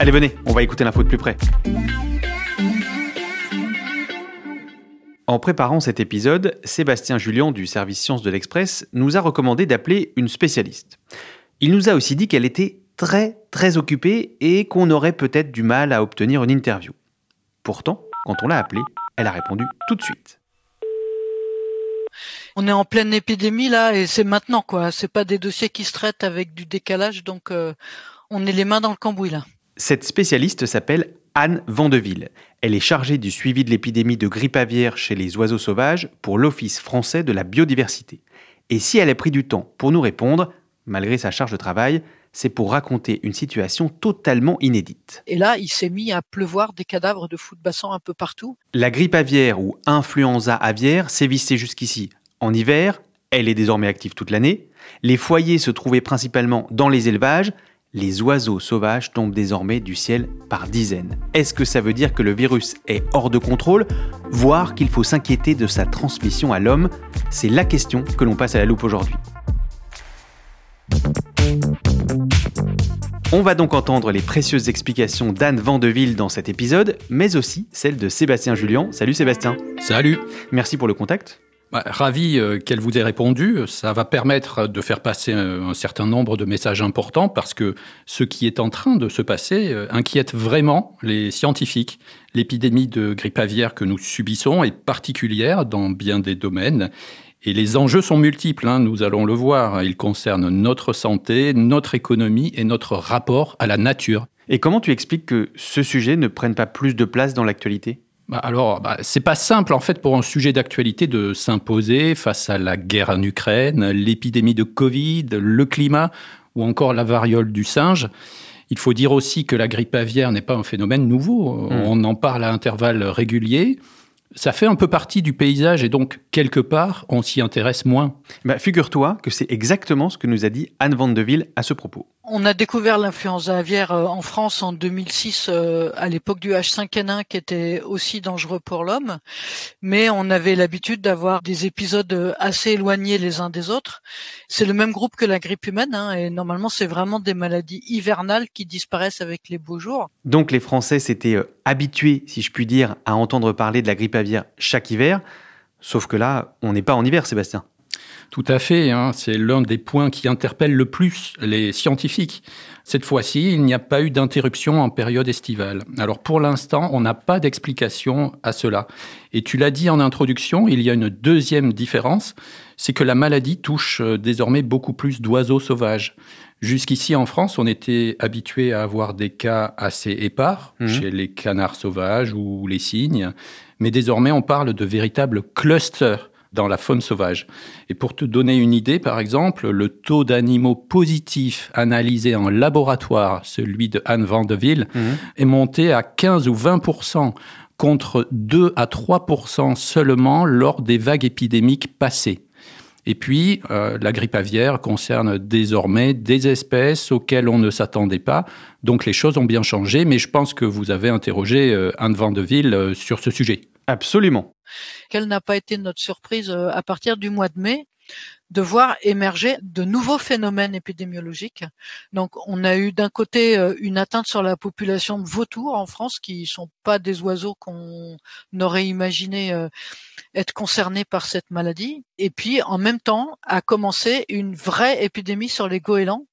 Allez, venez, on va écouter l'info de plus près. En préparant cet épisode, Sébastien Julien du service Sciences de l'Express nous a recommandé d'appeler une spécialiste. Il nous a aussi dit qu'elle était très très occupée et qu'on aurait peut-être du mal à obtenir une interview. Pourtant, quand on l'a appelée, elle a répondu tout de suite. On est en pleine épidémie là et c'est maintenant quoi. C'est pas des dossiers qui se traitent avec du décalage donc euh, on est les mains dans le cambouis là. Cette spécialiste s'appelle Anne Vandeville. Elle est chargée du suivi de l'épidémie de grippe aviaire chez les oiseaux sauvages pour l'Office français de la biodiversité. Et si elle a pris du temps pour nous répondre, malgré sa charge de travail, c'est pour raconter une situation totalement inédite. Et là, il s'est mis à pleuvoir des cadavres de fous de bassin un peu partout. La grippe aviaire ou influenza aviaire sévissait jusqu'ici en hiver, elle est désormais active toute l'année. Les foyers se trouvaient principalement dans les élevages les oiseaux sauvages tombent désormais du ciel par dizaines. Est-ce que ça veut dire que le virus est hors de contrôle, voire qu'il faut s'inquiéter de sa transmission à l'homme? C'est la question que l'on passe à la loupe aujourd'hui. On va donc entendre les précieuses explications d'Anne Vandeville dans cet épisode, mais aussi celles de Sébastien Julien. Salut Sébastien. Salut. Merci pour le contact. Bah, ravi euh, qu'elle vous ait répondu. Ça va permettre de faire passer euh, un certain nombre de messages importants parce que ce qui est en train de se passer euh, inquiète vraiment les scientifiques. L'épidémie de grippe aviaire que nous subissons est particulière dans bien des domaines. Et les enjeux sont multiples, hein, nous allons le voir. Ils concernent notre santé, notre économie et notre rapport à la nature. Et comment tu expliques que ce sujet ne prenne pas plus de place dans l'actualité? Bah, alors, bah, c'est pas simple en fait pour un sujet d'actualité de s'imposer face à la guerre en Ukraine, l'épidémie de Covid, le climat ou encore la variole du singe. Il faut dire aussi que la grippe aviaire n'est pas un phénomène nouveau. Hmm. On en parle à intervalles réguliers. Ça fait un peu partie du paysage et donc, quelque part, on s'y intéresse moins. Bah, Figure-toi que c'est exactement ce que nous a dit Anne Vandeville à ce propos. On a découvert l'influenza aviaire euh, en France en 2006 euh, à l'époque du H5N1 qui était aussi dangereux pour l'homme, mais on avait l'habitude d'avoir des épisodes euh, assez éloignés les uns des autres. C'est le même groupe que la grippe humaine hein, et normalement c'est vraiment des maladies hivernales qui disparaissent avec les beaux jours. Donc les Français s'étaient habitués, si je puis dire, à entendre parler de la grippe aviaire chaque hiver, sauf que là, on n'est pas en hiver, Sébastien. Tout à fait, hein. c'est l'un des points qui interpelle le plus les scientifiques. Cette fois-ci, il n'y a pas eu d'interruption en période estivale. Alors pour l'instant, on n'a pas d'explication à cela. Et tu l'as dit en introduction, il y a une deuxième différence, c'est que la maladie touche euh, désormais beaucoup plus d'oiseaux sauvages. Jusqu'ici en France, on était habitué à avoir des cas assez épars mmh. chez les canards sauvages ou les cygnes, mais désormais on parle de véritables clusters dans la faune sauvage. Et pour te donner une idée, par exemple, le taux d'animaux positifs analysés en laboratoire, celui de Anne Vandeville, mmh. est monté à 15 ou 20% contre 2 à 3% seulement lors des vagues épidémiques passées. Et puis, euh, la grippe aviaire concerne désormais des espèces auxquelles on ne s'attendait pas. Donc les choses ont bien changé, mais je pense que vous avez interrogé euh, Anne Vandeville euh, sur ce sujet. Absolument. Quelle n'a pas été notre surprise euh, à partir du mois de mai de voir émerger de nouveaux phénomènes épidémiologiques. Donc, on a eu d'un côté euh, une atteinte sur la population de vautours en France, qui sont pas des oiseaux qu'on aurait imaginé euh, être concernés par cette maladie. Et puis, en même temps, a commencé une vraie épidémie sur les goélands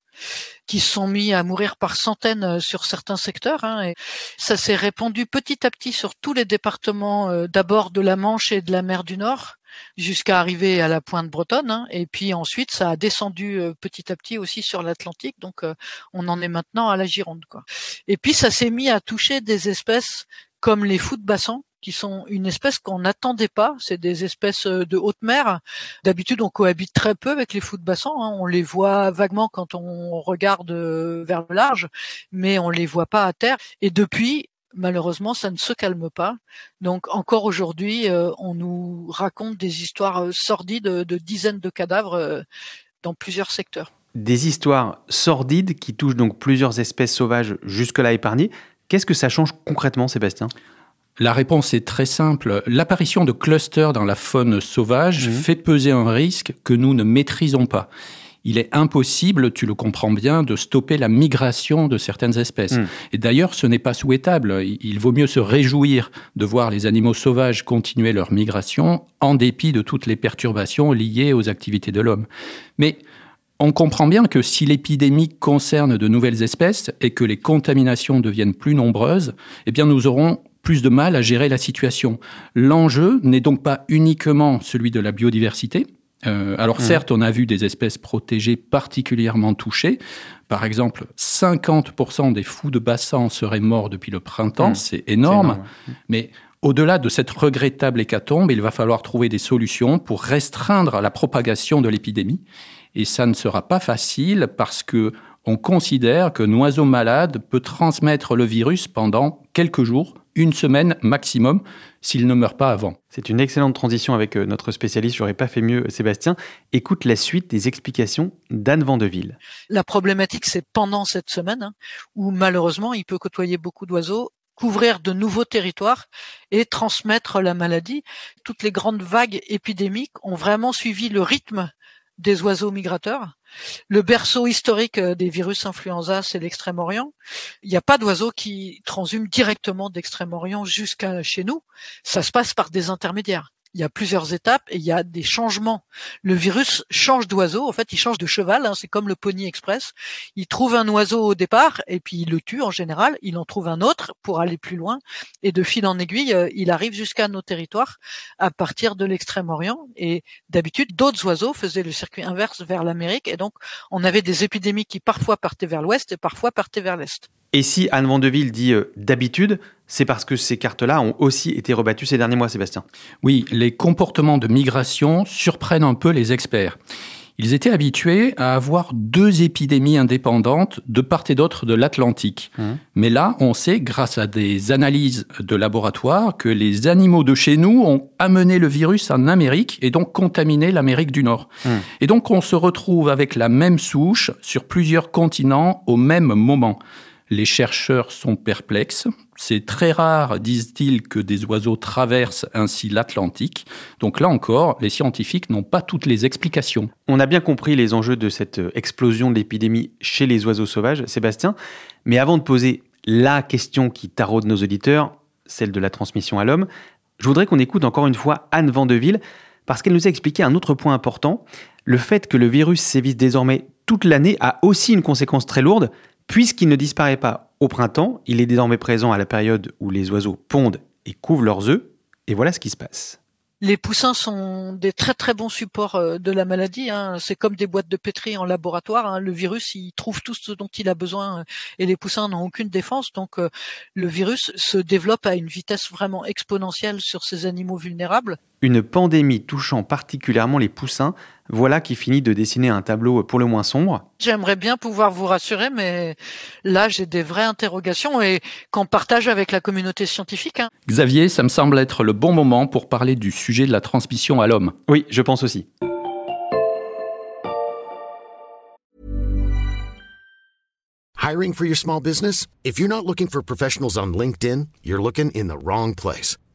qui sont mis à mourir par centaines euh, sur certains secteurs. Hein, et ça s'est répandu petit à petit sur tous les départements, d'abord de la Manche et de la mer du Nord, jusqu'à arriver à la pointe bretonne. Hein, et puis ensuite, ça a descendu euh, petit à petit aussi sur l'Atlantique. Donc, euh, on en est maintenant à la Gironde. Quoi. Et puis, ça s'est mis à toucher des espèces comme les fous de bassin, qui sont une espèce qu'on n'attendait pas. C'est des espèces euh, de haute mer. D'habitude, on cohabite très peu avec les fous de bassin. Hein. On les voit vaguement quand on regarde vers le large, mais on les voit pas à terre. Et depuis, malheureusement, ça ne se calme pas. Donc encore aujourd'hui, euh, on nous raconte des histoires euh, sordides de, dizaines de cadavres euh, dans plusieurs secteurs. Des histoires sordides qui touchent donc plusieurs espèces sauvages jusque-là épargnées. Qu'est-ce que ça change concrètement, Sébastien? La réponse est très simple. L'apparition de clusters dans la faune sauvage mmh. fait peser un risque que nous ne maîtrisons pas il est impossible, tu le comprends bien, de stopper la migration de certaines espèces. Hmm. Et d'ailleurs, ce n'est pas souhaitable. Il vaut mieux se réjouir de voir les animaux sauvages continuer leur migration en dépit de toutes les perturbations liées aux activités de l'homme. Mais on comprend bien que si l'épidémie concerne de nouvelles espèces et que les contaminations deviennent plus nombreuses, eh bien nous aurons plus de mal à gérer la situation. L'enjeu n'est donc pas uniquement celui de la biodiversité, euh, alors mmh. certes, on a vu des espèces protégées particulièrement touchées. Par exemple, 50% des fous de bassin seraient morts depuis le printemps, mmh. c'est énorme. Mais au-delà de cette regrettable hécatombe, il va falloir trouver des solutions pour restreindre la propagation de l'épidémie. Et ça ne sera pas facile parce que on considère qu'un oiseau malade peut transmettre le virus pendant quelques jours, une semaine maximum, s'il ne meurt pas avant. C'est une excellente transition avec euh, notre spécialiste, j'aurais pas fait mieux Sébastien. Écoute la suite des explications d'Anne Vandeville. La problématique, c'est pendant cette semaine, hein, où malheureusement, il peut côtoyer beaucoup d'oiseaux couvrir de nouveaux territoires et transmettre la maladie. Toutes les grandes vagues épidémiques ont vraiment suivi le rythme des oiseaux migrateurs. Le berceau historique euh, des virus influenza, c'est l'Extrême-Orient. Il n'y a pas d'oiseaux qui transhument directement d'Extrême-Orient jusqu'à chez nous. Ça se passe par des intermédiaires il y a plusieurs étapes et il y a des changements. Le virus change d'oiseau, en fait, il change de cheval, hein, c'est comme le Pony Express. Il trouve un oiseau au départ et puis il le tue en général, il en trouve un autre pour aller plus loin et de fil en aiguille, euh, il arrive jusqu'à nos territoires à partir de l'extrême-orient et d'habitude, d'autres oiseaux faisaient le circuit inverse vers l'Amérique et donc on avait des épidémies qui parfois partaient vers l'ouest et parfois partaient vers l'est. Et si Anne Vandeville dit euh, d'habitude, c'est parce que ces cartes-là ont aussi été rebattues ces derniers mois, Sébastien. Oui, les comportements de migration surprennent un peu les experts. Ils étaient habitués à avoir deux épidémies indépendantes de part et d'autre de l'Atlantique. Mmh. Mais là, on sait, grâce à des analyses de laboratoire, que les animaux de chez nous ont amené le virus en Amérique et donc contaminé l'Amérique du Nord. Mmh. Et donc, on se retrouve avec la même souche sur plusieurs continents au même moment. Les chercheurs sont perplexes. C'est très rare, disent-ils, que des oiseaux traversent ainsi l'Atlantique. Donc là encore, les scientifiques n'ont pas toutes les explications. On a bien compris les enjeux de cette explosion de l'épidémie chez les oiseaux sauvages, Sébastien. Mais avant de poser la question qui taraude nos auditeurs, celle de la transmission à l'homme, je voudrais qu'on écoute encore une fois Anne Vandeville, parce qu'elle nous a expliqué un autre point important. Le fait que le virus sévisse désormais toute l'année a aussi une conséquence très lourde, Puisqu'il ne disparaît pas au printemps, il est désormais présent à la période où les oiseaux pondent et couvrent leurs œufs, et voilà ce qui se passe. Les poussins sont des très très bons supports euh, de la maladie. Hein. C'est comme des boîtes de pétri en laboratoire. Hein. Le virus, il trouve tout ce dont il a besoin euh, et les poussins n'ont aucune défense. Donc euh, le virus se développe à une vitesse vraiment exponentielle sur ces animaux vulnérables. Une pandémie touchant particulièrement les poussins, voilà qui finit de dessiner un tableau pour le moins sombre. J'aimerais bien pouvoir vous rassurer, mais là j'ai des vraies interrogations et qu'on partage avec la communauté scientifique. Hein. Xavier, ça me semble être le bon moment pour parler du sujet de la transmission à l'homme. Oui, je pense aussi. Hiring for your small business? If you're not looking for professionals on LinkedIn, you're looking in the wrong place.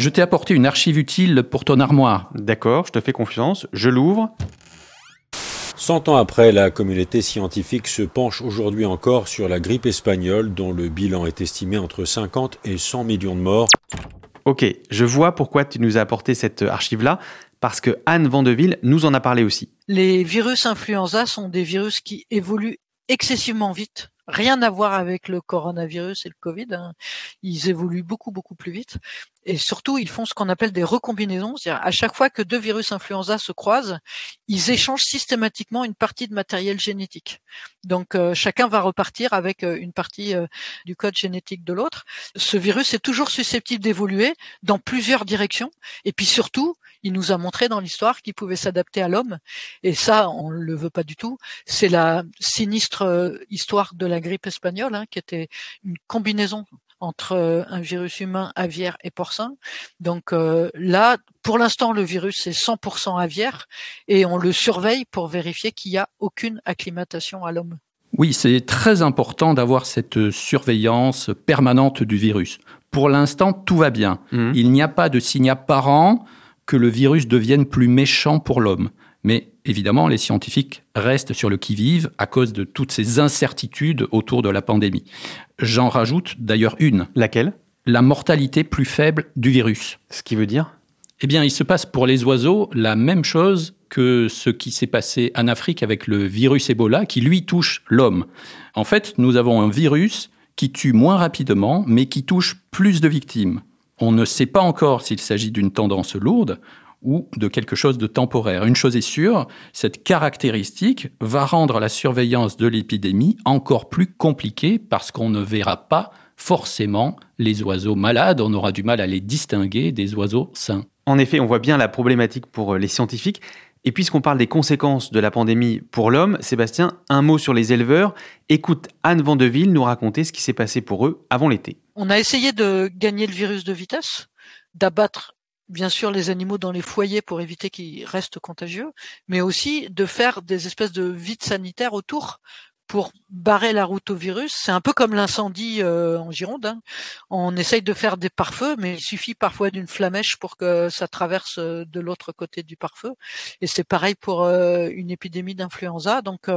Je t'ai apporté une archive utile pour ton armoire. D'accord, je te fais confiance, je l'ouvre. Cent ans après, la communauté scientifique se penche aujourd'hui encore sur la grippe espagnole dont le bilan est estimé entre 50 et 100 millions de morts. Ok, je vois pourquoi tu nous as apporté cette archive-là, parce que Anne Vandeville nous en a parlé aussi. Les virus influenza sont des virus qui évoluent excessivement vite rien à voir avec le coronavirus et le Covid. Hein. Ils évoluent beaucoup beaucoup plus vite et surtout ils font ce qu'on appelle des recombinaisons, c'est-à-dire à chaque fois que deux virus influenza se croisent, ils échangent systématiquement une partie de matériel génétique. Donc euh, chacun va repartir avec euh, une partie euh, du code génétique de l'autre. Ce virus est toujours susceptible d'évoluer dans plusieurs directions et puis surtout il nous a montré dans l'histoire qu'il pouvait s'adapter à l'homme. Et ça, on le veut pas du tout. C'est la sinistre euh, histoire de la grippe espagnole, hein, qui était une combinaison entre euh, un virus humain, aviaire et porcin. Donc euh, là, pour l'instant, le virus est 100% aviaire et on le surveille pour vérifier qu'il n'y a aucune acclimatation à l'homme. Oui, c'est très important d'avoir cette surveillance permanente du virus. Pour l'instant, tout va bien. Mmh. Il n'y a pas de signe apparent que le virus devienne plus méchant pour l'homme. Mais évidemment, les scientifiques restent sur le qui-vive à cause de toutes ces incertitudes autour de la pandémie. J'en rajoute d'ailleurs une. Laquelle? La mortalité plus faible du virus. Ce qui veut dire? Eh bien, il se passe pour les oiseaux la même chose que ce qui s'est passé en Afrique avec le virus Ebola qui, lui, touche l'homme. En fait, nous avons un virus qui tue moins rapidement, mais qui touche plus de victimes. On ne sait pas encore s'il s'agit d'une tendance lourde ou de quelque chose de temporaire. Une chose est sûre, cette caractéristique va rendre la surveillance de l'épidémie encore plus compliquée parce qu'on ne verra pas forcément les oiseaux malades, on aura du mal à les distinguer des oiseaux sains. En effet, on voit bien la problématique pour les scientifiques. Et puisqu'on parle des conséquences de la pandémie pour l'homme, Sébastien, un mot sur les éleveurs. Écoute Anne Vandeville nous raconter ce qui s'est passé pour eux avant l'été. On a essayé de gagner le virus de vitesse, d'abattre bien sûr les animaux dans les foyers pour éviter qu'ils restent contagieux, mais aussi de faire des espèces de vides sanitaires autour pour barrer la route au virus. C'est un peu comme l'incendie euh, en Gironde. Hein. On essaye de faire des pare-feux, mais il suffit parfois d'une flamèche pour que ça traverse euh, de l'autre côté du pare-feu. Et c'est pareil pour euh, une épidémie d'influenza. Donc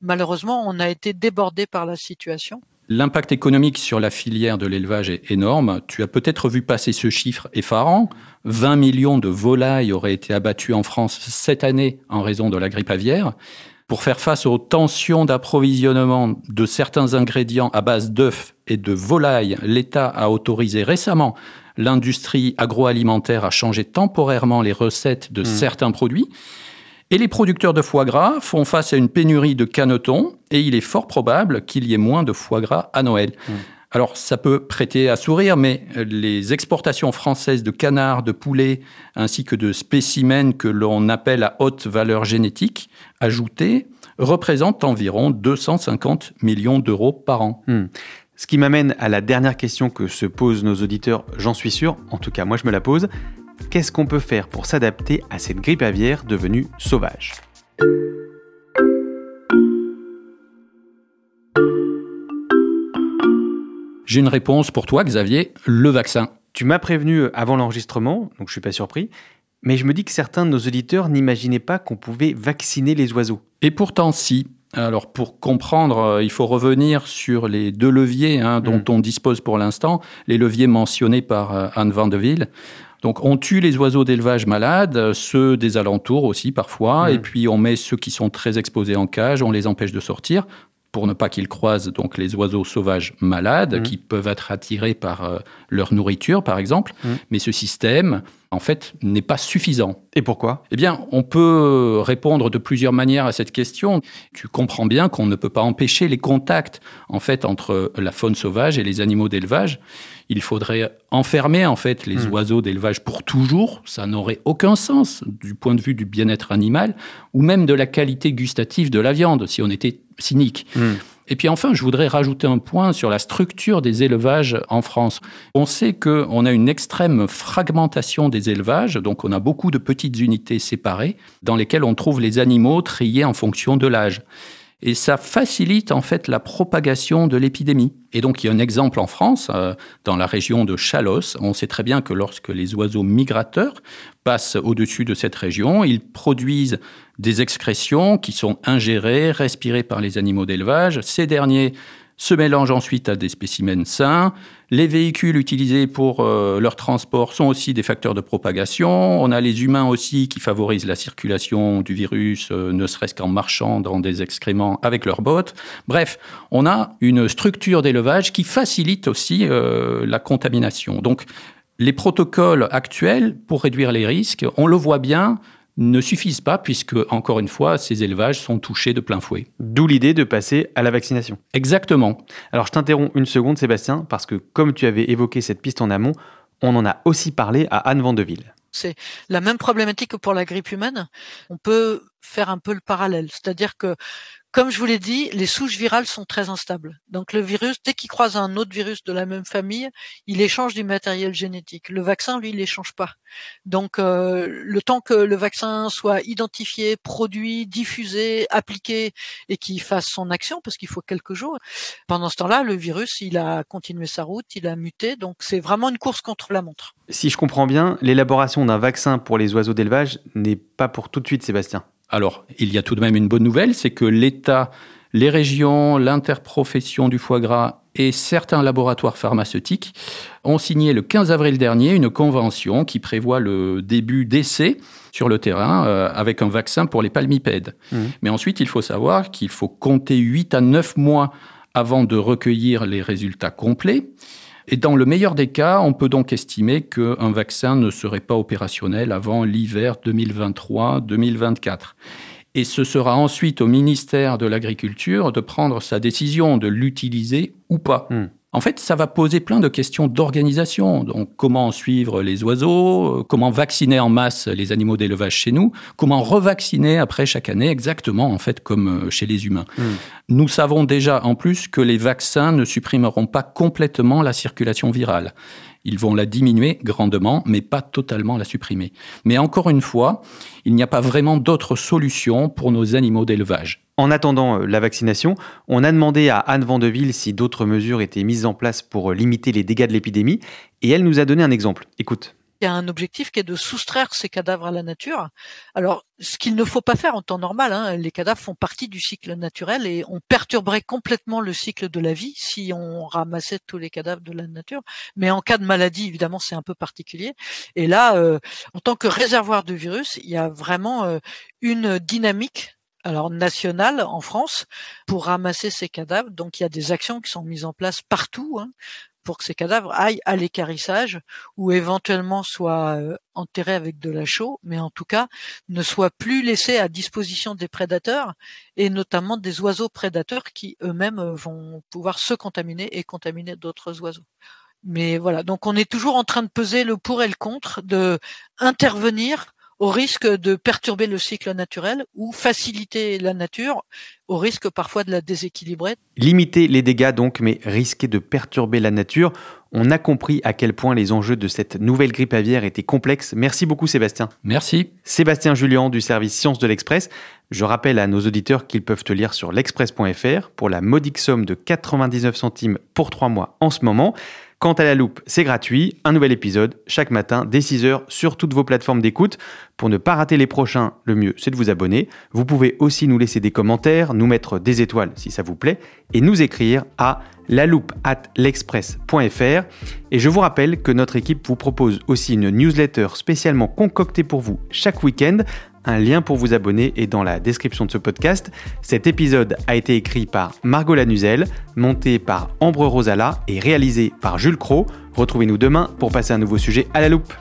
malheureusement, on a été débordé par la situation. L'impact économique sur la filière de l'élevage est énorme. Tu as peut-être vu passer ce chiffre effarant. 20 millions de volailles auraient été abattues en France cette année en raison de la grippe aviaire. Pour faire face aux tensions d'approvisionnement de certains ingrédients à base d'œufs et de volailles, l'État a autorisé récemment l'industrie agroalimentaire à changer temporairement les recettes de mmh. certains produits. Et les producteurs de foie gras font face à une pénurie de canetons et il est fort probable qu'il y ait moins de foie gras à Noël. Mmh. Alors, ça peut prêter à sourire, mais les exportations françaises de canards, de poulets, ainsi que de spécimens que l'on appelle à haute valeur génétique ajoutée, représentent environ 250 millions d'euros par an. Hmm. Ce qui m'amène à la dernière question que se posent nos auditeurs, j'en suis sûr, en tout cas moi je me la pose. Qu'est-ce qu'on peut faire pour s'adapter à cette grippe aviaire devenue sauvage? J'ai une réponse pour toi, Xavier, le vaccin. Tu m'as prévenu avant l'enregistrement, donc je suis pas surpris. Mais je me dis que certains de nos auditeurs n'imaginaient pas qu'on pouvait vacciner les oiseaux. Et pourtant, si. Alors, pour comprendre, euh, il faut revenir sur les deux leviers hein, dont mm. on dispose pour l'instant, les leviers mentionnés par euh, Anne Vandeville. Donc, on tue les oiseaux d'élevage malades, ceux des alentours aussi parfois, mm. et puis on met ceux qui sont très exposés en cage, on les empêche de sortir pour ne pas qu'ils croisent donc les oiseaux sauvages malades Mmh. qui peuvent être attirés par euh, leur nourriture, par exemple. Mmh. Mais ce système, en fait, n'est pas suffisant. Et pourquoi? Eh bien, on peut répondre de plusieurs manières à cette question. Tu comprends bien qu'on ne peut pas empêcher les contacts, en fait, entre la faune sauvage et les animaux d'élevage. Il faudrait enfermer, en fait, les Hmm. oiseaux d'élevage pour toujours. Ça n'aurait aucun sens du point de vue du bien-être animal ou même de la qualité gustative de la viande, si on était cynique. Hmm. Et puis enfin, je voudrais rajouter un point sur la structure des élevages en France. On sait qu'on a une extrême fragmentation des élevages, donc on a beaucoup de petites unités séparées dans lesquelles on trouve les animaux triés en fonction de l'âge. Et ça facilite en fait la propagation de l'épidémie. Et donc il y a un exemple en France, euh, dans la région de Chalosse. On sait très bien que lorsque les oiseaux migrateurs passent au-dessus de cette région, ils produisent des excrétions qui sont ingérées, respirées par les animaux d'élevage. Ces derniers se mélangent ensuite à des spécimens sains. Les véhicules utilisés pour euh, leur transport sont aussi des facteurs de propagation. On a les humains aussi qui favorisent la circulation du virus, euh, ne serait-ce qu'en marchant dans des excréments avec leurs bottes. Bref, on a une structure d'élevage qui facilite aussi euh, la contamination. Donc, les protocoles actuels pour réduire les risques, on le voit bien, ne suffisent pas puisque, encore une fois, ces élevages sont touchés de plein fouet. D'où l'idée de passer à la vaccination. Exactement. Alors je t'interromps une seconde Sébastien, parce que comme tu avais évoqué cette piste en amont, on en a aussi parlé à Anne Vandeville. C'est la même problématique que pour la grippe humaine. On peut faire un peu le parallèle. C'est-à-dire que, comme je vous l'ai dit, les souches virales sont très instables. Donc le virus, dès qu'il croise un autre virus de la même famille, il échange du matériel génétique. Le vaccin, lui, il échange pas. Donc euh, le temps que le vaccin soit identifié, produit, diffusé, appliqué et qu'il fasse son action, parce qu'il faut quelques jours, pendant ce temps-là, le virus, il a continué sa route, il a muté. Donc c'est vraiment une course contre la montre. Si je comprends bien, l'élaboration d'un vaccin pour les oiseaux d'élevage n'est pas pour tout de suite Sébastien. Alors, il y a tout de même une bonne nouvelle, c'est que l'État, les régions, l'interprofession du foie gras et certains laboratoires pharmaceutiques ont signé le 15 avril dernier une convention qui prévoit le début d'essais sur le terrain euh, avec un vaccin pour les palmipèdes. Mmh. Mais ensuite, il faut savoir qu'il faut compter 8 à 9 mois avant de recueillir les résultats complets. Et dans le meilleur des cas, on peut donc estimer qu'un vaccin ne serait pas opérationnel avant l'hiver 2023-2024. Et ce sera ensuite au ministère de l'Agriculture de prendre sa décision de l'utiliser ou pas. Hmm. En fait, ça va poser plein de questions d'organisation. Donc, comment suivre les oiseaux, euh, comment vacciner en masse les animaux d'élevage chez nous, comment revacciner après chaque année, exactement en fait comme euh, chez les humains. Hmm. Nous savons déjà en plus que les vaccins ne supprimeront pas complètement la circulation virale. Ils vont la diminuer grandement, mais pas totalement la supprimer. Mais encore une fois, il n'y a pas vraiment d'autre solution pour nos animaux d'élevage. En attendant euh, la vaccination, on a demandé à Anne Vandeville si d'autres mesures étaient mises en place pour euh, limiter les dégâts de l'épidémie, et elle nous a donné un exemple. Écoute. Il y a un objectif qui est de soustraire ces cadavres à la nature. Alors, ce qu'il ne faut pas faire en temps normal, hein, les cadavres font partie du cycle naturel et on perturberait complètement le cycle de la vie si on ramassait tous les cadavres de la nature. Mais en cas de maladie, évidemment, c'est un peu particulier. Et là, euh, en tant que réservoir de virus, il y a vraiment euh, une dynamique alors nationale en France pour ramasser ces cadavres. Donc il y a des actions qui sont mises en place partout. Hein, pour que ces cadavres aillent à l'écarissage ou éventuellement soient euh, enterrés avec de la chaux, mais en tout cas ne soient plus laissés à disposition des prédateurs et notamment des oiseaux prédateurs qui eux-mêmes euh, vont pouvoir se contaminer et contaminer d'autres oiseaux. Mais voilà, donc on est toujours en train de peser le pour et le contre, de intervenir au risque de perturber le cycle naturel ou faciliter la nature au risque parfois de la déséquilibrer. Limiter les dégâts donc, mais risquer de perturber la nature. On a compris à quel point les enjeux de cette nouvelle grippe aviaire étaient complexes. Merci beaucoup Sébastien. Merci. Sébastien Julien du service Sciences de l'Express. Je rappelle à nos auditeurs qu'ils peuvent te lire sur l'express.fr pour la modique somme de 99 centimes pour 3 mois en ce moment. Quant à la loupe, c'est gratuit. Un nouvel épisode chaque matin dès 6h sur toutes vos plateformes d'écoute. Pour ne pas rater les prochains, le mieux c'est de vous abonner. Vous pouvez aussi nous laisser des commentaires, nous mettre des étoiles si ça vous plaît et nous écrire à la loupe at l'express.fr. Et je vous rappelle que notre équipe vous propose aussi une newsletter spécialement concoctée pour vous chaque week-end Un lien pour vous abonner est dans la description de ce podcast. Cet épisode a été écrit par Margot Lanuzel, monté par Ambre Rosala et réalisé par Jules Cro. Retrouvez-nous demain pour passer un nouveau sujet à la loupe.